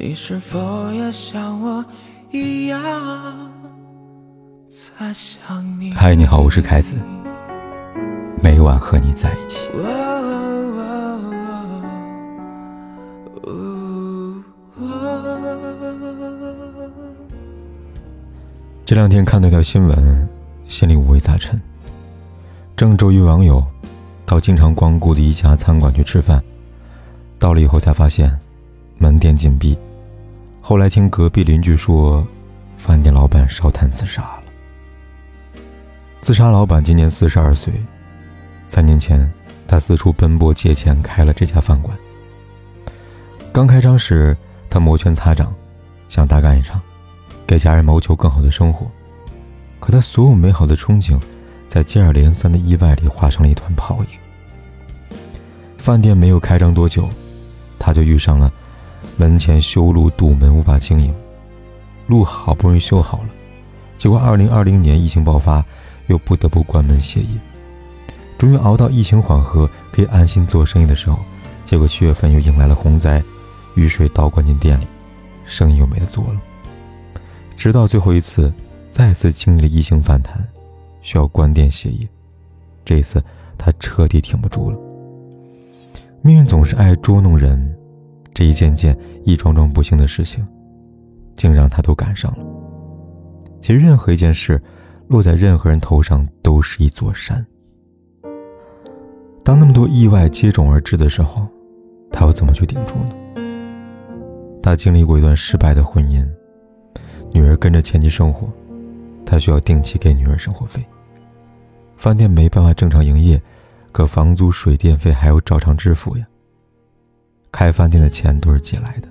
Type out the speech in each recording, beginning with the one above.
你是否也像我一样在想你？嗨，你好，我是凯子，每晚和你在一起。这两天看到条新闻，心里五味杂陈。郑州一网友到经常光顾的一家餐馆去吃饭，到了以后才发现门店紧闭。后来听隔壁邻居说，饭店老板烧炭自杀了。自杀老板今年四十二岁，三年前他四处奔波借钱开了这家饭馆。刚开张时，他摩拳擦掌，想大干一场，给家人谋求更好的生活。可他所有美好的憧憬，在接二连三的意外里化成了一团泡影。饭店没有开张多久，他就遇上了。门前修路堵门，无法经营。路好不容易修好了，结果二零二零年疫情爆发，又不得不关门歇业。终于熬到疫情缓和，可以安心做生意的时候，结果七月份又迎来了洪灾，雨水倒灌进店里，生意又没得做了。直到最后一次，再次经历了疫情反弹，需要关店歇业。这一次，他彻底挺不住了。命运总是爱捉弄人。这一件件、一桩桩不幸的事情，竟让他都赶上了。其实，任何一件事落在任何人头上都是一座山。当那么多意外接踵而至的时候，他要怎么去顶住呢？他经历过一段失败的婚姻，女儿跟着前妻生活，他需要定期给女儿生活费。饭店没办法正常营业，可房租、水电费还要照常支付呀。开饭店的钱都是借来的，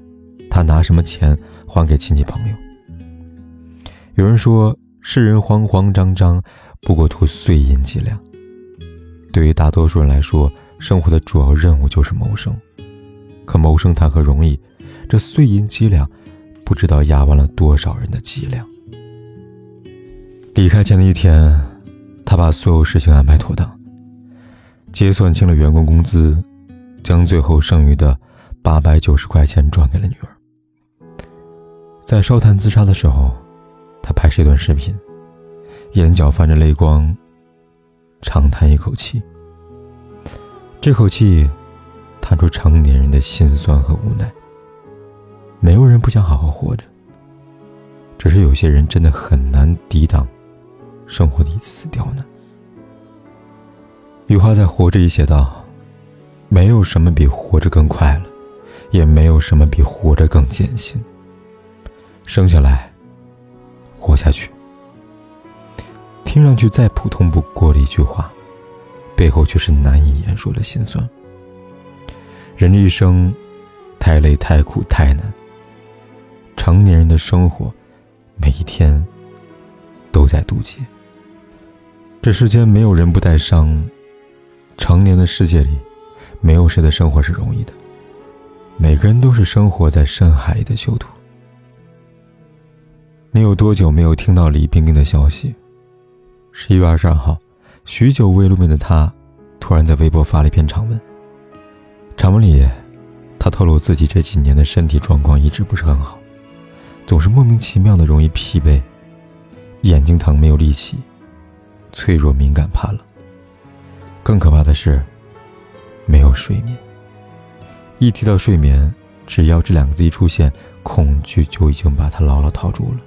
他拿什么钱还给亲戚朋友？有人说，世人慌慌张张，不过图碎银几两。对于大多数人来说，生活的主要任务就是谋生。可谋生谈何容易？这碎银几两，不知道压弯了多少人的脊梁。离开前的一天，他把所有事情安排妥当，结算清了员工工资，将最后剩余的。八百九十块钱转给了女儿。在烧炭自杀的时候，他拍摄一段视频，眼角泛着泪光，长叹一口气。这口气，叹出成年人的心酸和无奈。没有人不想好好活着，只是有些人真的很难抵挡生活的一次次刁难。余华在《活着》里写道：“没有什么比活着更快乐。”也没有什么比活着更艰辛。生下来，活下去，听上去再普通不过的一句话，背后却是难以言说的心酸。人这一生，太累、太苦、太难。成年人的生活，每一天都在渡劫。这世间没有人不带伤，成年的世界里，没有谁的生活是容易的。每个人都是生活在深海里的囚徒。你有多久没有听到李冰冰的消息？十一月二十二号，许久未露面的她，突然在微博发了一篇长文。长文里，她透露自己这几年的身体状况一直不是很好，总是莫名其妙的容易疲惫，眼睛疼，没有力气，脆弱敏感，怕冷。更可怕的是，没有睡眠。一提到睡眠，只要这两个字一出现，恐惧就已经把他牢牢套住了。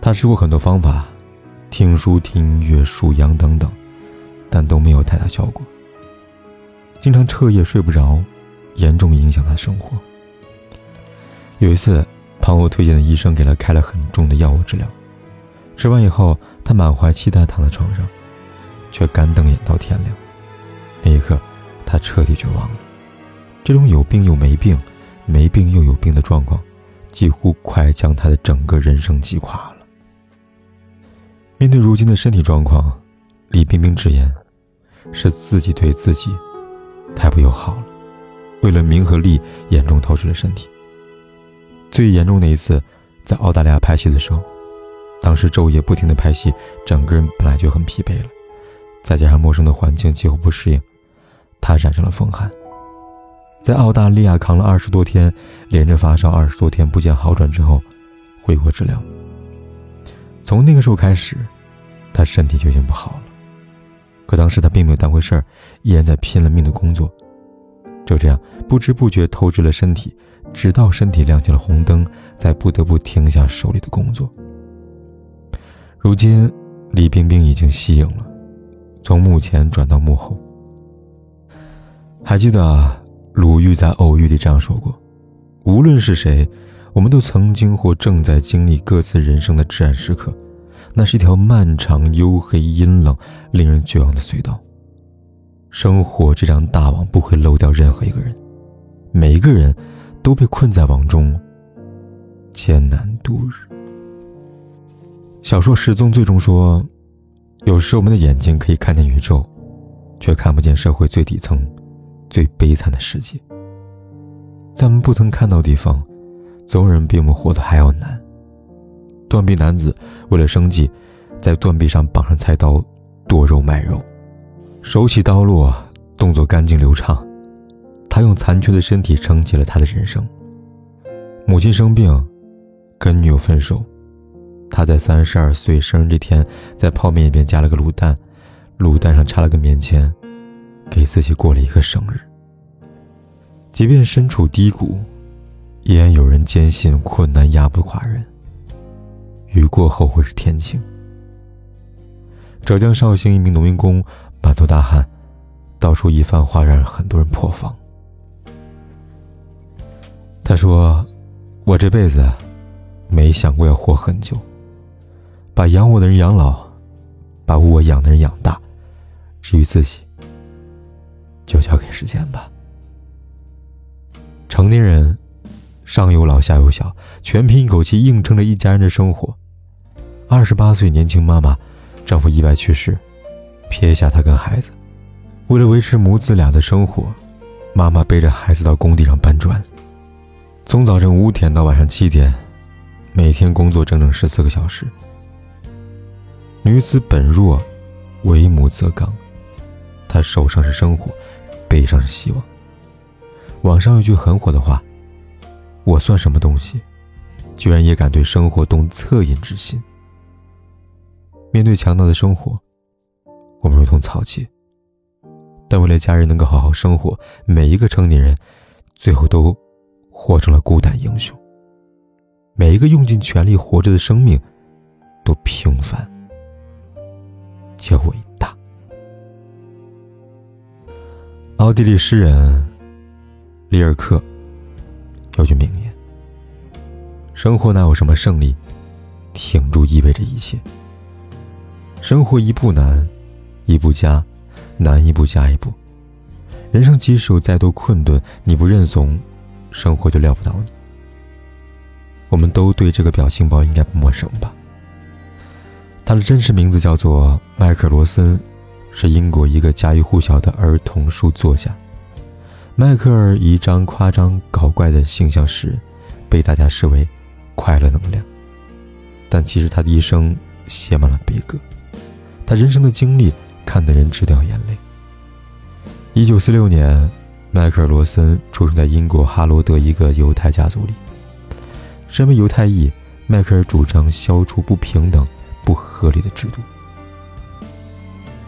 他试过很多方法，听书、听音乐、数羊等等，但都没有太大效果。经常彻夜睡不着，严重影响他的生活。有一次，朋友推荐的医生给他开了很重的药物治疗，吃完以后，他满怀期待躺在床上，却干瞪眼到天亮。那一刻，他彻底绝望了。这种有病又没病，没病又有病的状况，几乎快将他的整个人生击垮了。面对如今的身体状况，李冰冰直言，是自己对自己太不友好了，为了名和利，严重透支了身体。最严重的一次，在澳大利亚拍戏的时候，当时昼夜不停的拍戏，整个人本来就很疲惫了，再加上陌生的环境几乎不适应，他染上了风寒。在澳大利亚扛了二十多天，连着发烧二十多天不见好转之后，回国治疗。从那个时候开始，他身体就已经不好了。可当时他并没有当回事儿，依然在拼了命的工作。就这样不知不觉透支了身体，直到身体亮起了红灯，才不得不停下手里的工作。如今，李冰冰已经息影了，从幕前转到幕后。还记得鲁豫在《偶遇》里这样说过：“无论是谁，我们都曾经或正在经历各自人生的至暗时刻，那是一条漫长、黝黑、阴冷、令人绝望的隧道。生活这张大网不会漏掉任何一个人，每一个人都被困在网中，艰难度日。”小说《失踪》最终说：“有时我们的眼睛可以看见宇宙，却看不见社会最底层、最悲惨的世界。在我们不曾看到的地方，总有人比我们活得还要难。断臂男子为了生计，在断臂上绑上菜刀，剁肉卖肉，手起刀落，动作干净流畅。他用残缺的身体撑起了他的人生。母亲生病，跟女友分手。”他在三十二岁生日这天，在泡面里边加了个卤蛋，卤蛋上插了个棉签，给自己过了一个生日。即便身处低谷，依然有人坚信困难压不垮人。雨过后会是天晴。浙江绍兴一名农民工满头大汗，道出一番话，让很多人破防。他说：“我这辈子没想过要活很久。”把养我的人养老，把我养的人养大，至于自己，就交给时间吧。成年人，上有老下有小，全凭一口气硬撑着一家人的生活。二十八岁年轻妈妈，丈夫意外去世，撇下她跟孩子，为了维持母子俩的生活，妈妈背着孩子到工地上搬砖，从早晨五点到晚上七点，每天工作整整十四个小时。女子本弱，为母则刚。他手上是生活，背上是希望。网上有句很火的话：“我算什么东西，居然也敢对生活动恻隐之心？”面对强大的生活，我们如同草芥。但为了家人能够好好生活，每一个成年人，最后都活成了孤胆英雄。每一个用尽全力活着的生命，都平凡。且伟大。奥地利诗人里尔克有句名言：“生活哪有什么胜利，挺住意味着一切。生活一步难，一步加，难一步加一步。人生即使有再多困顿，你不认怂，生活就撂不倒你。”我们都对这个表情包应该不陌生吧？他的真实名字叫做迈克·罗森，是英国一个家喻户晓的儿童书作家。迈克尔以一张夸张搞怪的形象时，被大家视为快乐能量。但其实他的一生写满了悲歌，他人生的经历看得人直掉眼泪。一九四六年，迈克尔·罗森出生在英国哈罗德一个犹太家族里。身为犹太裔，迈克尔主张消除不平等。不合理的制度。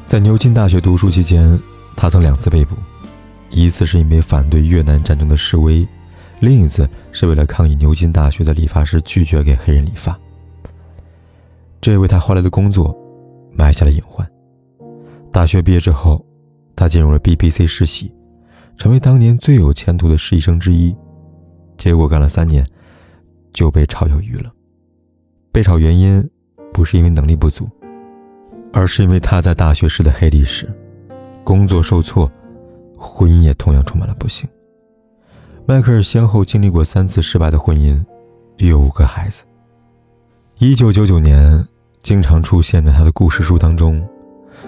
在牛津大学读书期间，他曾两次被捕，一次是因为反对越南战争的示威，另一次是为了抗议牛津大学的理发师拒绝给黑人理发。这也为他后来的工作埋下了隐患。大学毕业之后，他进入了 BBC 实习，成为当年最有前途的实习生之一。结果干了三年，就被炒鱿鱼了。被炒原因。不是因为能力不足，而是因为他在大学时的黑历史，工作受挫，婚姻也同样充满了不幸。迈克尔先后经历过三次失败的婚姻，育有五个孩子。一九九九年，经常出现在他的故事书当中，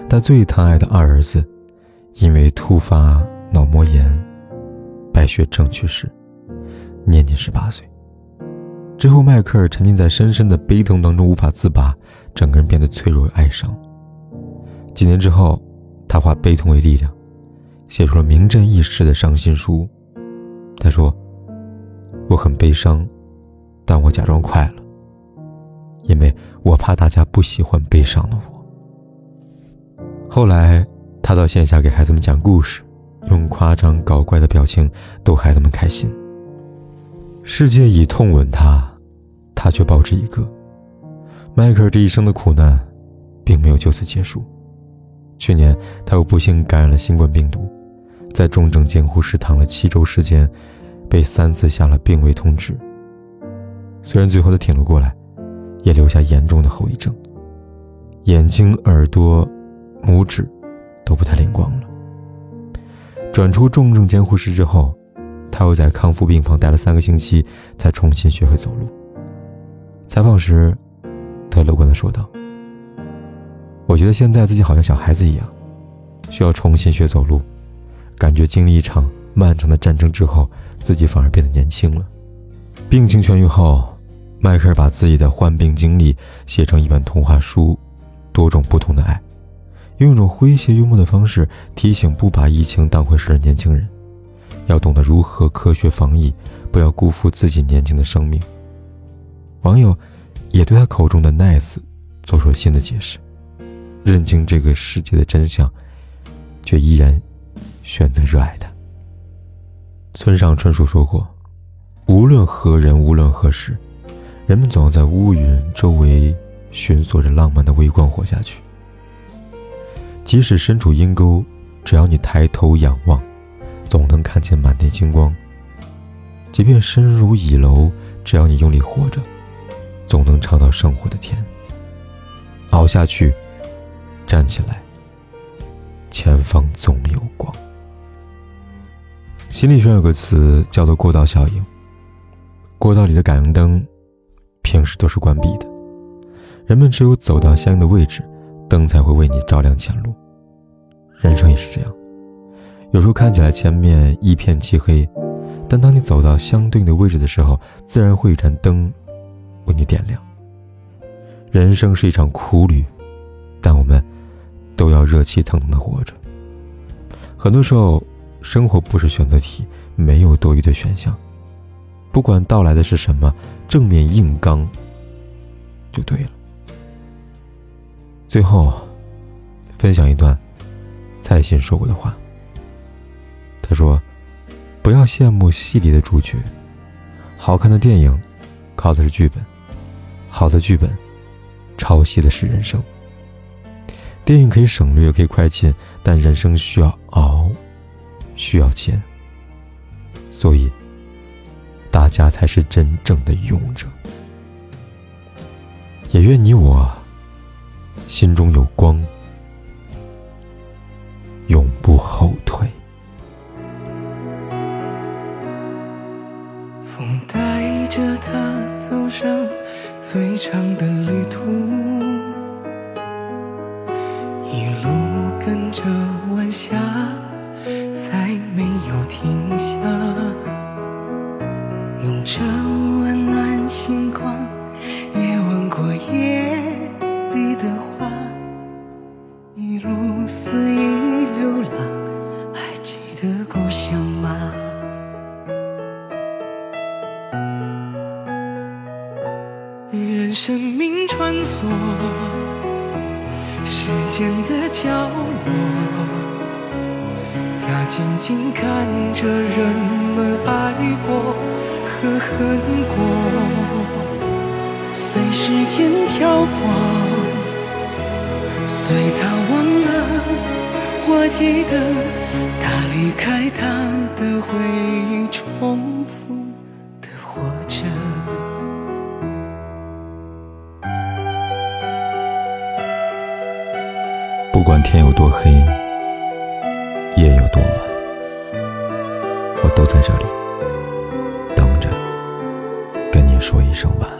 他最疼爱的二儿子，因为突发脑膜炎，白血症去世，年仅十八岁。之后，迈克尔沉浸在深深的悲痛当中无法自拔，整个人变得脆弱哀伤。几年之后，他化悲痛为力量，写出了名震一时的伤心书《他说：“我很悲伤，但我假装快乐，因为我怕大家不喜欢悲伤的我。”后来，他到线下给孩子们讲故事，用夸张搞怪的表情逗孩子们开心。世界以痛吻他，他却报之以歌。迈克尔这一生的苦难，并没有就此结束。去年，他又不幸感染了新冠病毒，在重症监护室躺了七周时间，被三次下了病危通知。虽然最后他挺了过来，也留下严重的后遗症，眼睛、耳朵、拇指都不太灵光了。转出重症监护室之后，他又在康复病房待了三个星期，才重新学会走路。采访时，他乐观地说道。我觉得现在自己好像小孩子一样，需要重新学走路，感觉经历一场漫长的战争之后，自己反而变得年轻了。病情痊愈后，迈克尔把自己的患病经历写成一本童话书《多种不同的爱》，用一种诙谐幽默的方式提醒不把疫情当回事的年轻人，要懂得如何科学防疫，不要辜负自己年轻的生命。网友也对他口中的 “nice” 做出了新的解释。认清这个世界的真相，却依然选择热爱它。村上春树说过：“无论何人，无论何时，人们总要在乌云周围寻索着浪漫的微光活下去。即使身处阴沟，只要你抬头仰望，总能看见满天星光。即便身如蚁楼，只要你用力活着，总能尝到生活的甜。熬下去。”站起来，前方总有光。心理学有个词叫做过道效应。过道里的感应灯，平时都是关闭的，人们只有走到相应的位置，灯才会为你照亮前路。人生也是这样，有时候看起来前面一片漆黑，但当你走到相对的位置的时候，自然会一盏灯为你点亮。人生是一场苦旅，但我们。都要热气腾腾的活着。很多时候，生活不是选择题，没有多余的选项。不管到来的是什么，正面硬刚就对了。最后，分享一段蔡欣说过的话。他说：“不要羡慕戏里的主角，好看的电影靠的是剧本，好的剧本抄袭的是人生。”电影可以省略，可以快进，但人生需要熬，需要钱。所以，大家才是真正的勇者。也愿你我心中有光，永不后退。风带着他走上最长的旅途。晚霞，再没有停下。用着温暖星光，也吻过夜里的花。一路肆意流浪，还记得故乡吗？任生命穿梭。时间的角落，他静静看着人们爱过和恨过，随时间漂泊，随他忘了或记得，他离开他的回忆，重复的活着。不管天有多黑，都在这里等着，跟你说一声晚安。